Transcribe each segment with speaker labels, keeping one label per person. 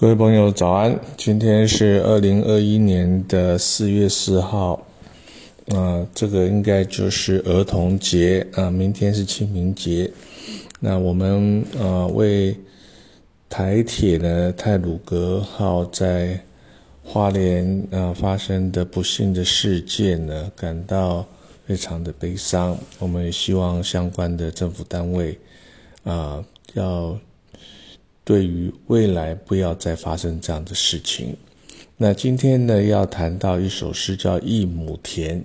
Speaker 1: 各位朋友，早安！今天是二零二一年的四月四号，啊，这个应该就是儿童节啊，明天是清明节。那我们呃为台铁的泰鲁格号在花莲啊发生的不幸的事件呢，感到非常的悲伤。我们也希望相关的政府单位啊要。对于未来不要再发生这样的事情。那今天呢，要谈到一首诗叫《一亩田》，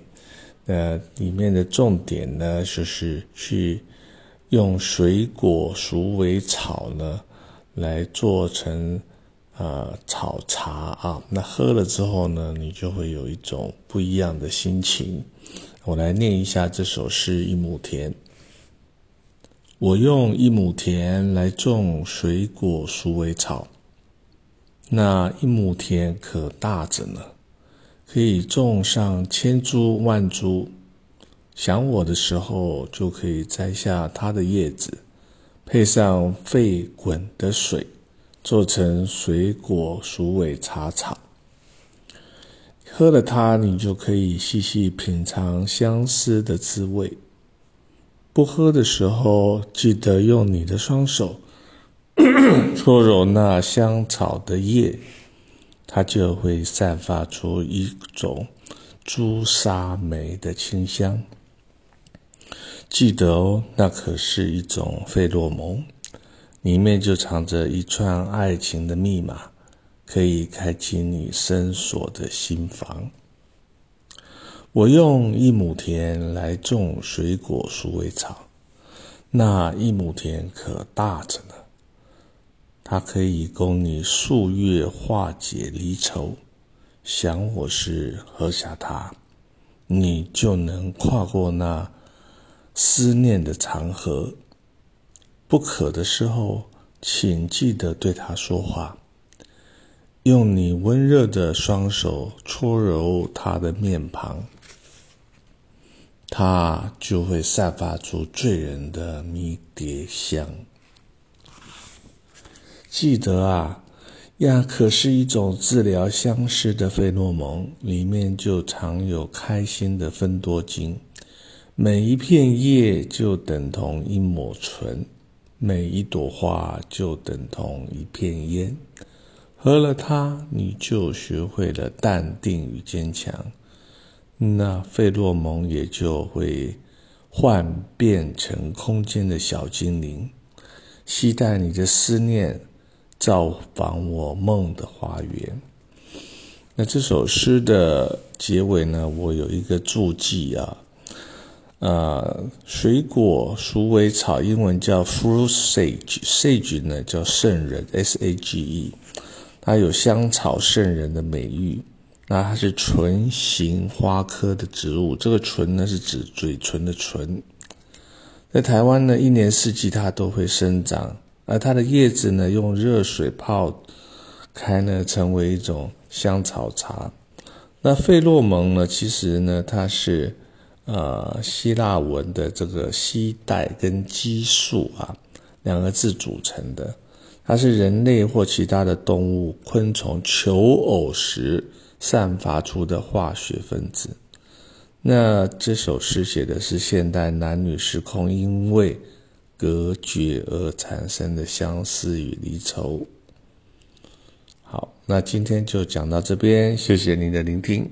Speaker 1: 呃，里面的重点呢，就是去用水果鼠尾草呢，来做成呃草茶啊。那喝了之后呢，你就会有一种不一样的心情。我来念一下这首诗《一亩田》。我用一亩田来种水果鼠尾草，那一亩田可大着呢，可以种上千株万株。想我的时候，就可以摘下它的叶子，配上沸滚的水，做成水果鼠尾茶草。喝了它，你就可以细细品尝相思的滋味。不喝的时候，记得用你的双手 搓揉那香草的叶，它就会散发出一种朱砂梅的清香。记得哦，那可是一种费洛蒙，里面就藏着一串爱情的密码，可以开启你深锁的心房。我用一亩田来种水果鼠尾草，那一亩田可大着呢。它可以供你数月化解离愁。想我时喝下它，你就能跨过那思念的长河。不渴的时候，请记得对它说话，用你温热的双手搓揉它的面庞。它就会散发出醉人的迷迭香。记得啊，亚，可是一种治疗相思的费洛蒙，里面就藏有开心的芬多精。每一片叶就等同一抹醇，每一朵花就等同一片烟。喝了它，你就学会了淡定与坚强。那费洛蒙也就会幻变成空间的小精灵，期待你的思念造访我梦的花园。那这首诗的结尾呢？我有一个注记啊，呃，水果鼠尾草，英文叫 fruit sage，sage 呢叫圣人，s a g e，它有香草圣人的美誉。那它是唇形花科的植物，这个唇呢是指嘴唇的唇。在台湾呢，一年四季它都会生长，而它的叶子呢，用热水泡开呢，成为一种香草茶。那费洛蒙呢，其实呢，它是呃希腊文的这个希带跟激素啊两个字组成的，它是人类或其他的动物、昆虫求偶时。散发出的化学分子。那这首诗写的是现代男女时空因为隔绝而产生的相思与离愁。好，那今天就讲到这边，谢谢您的聆听。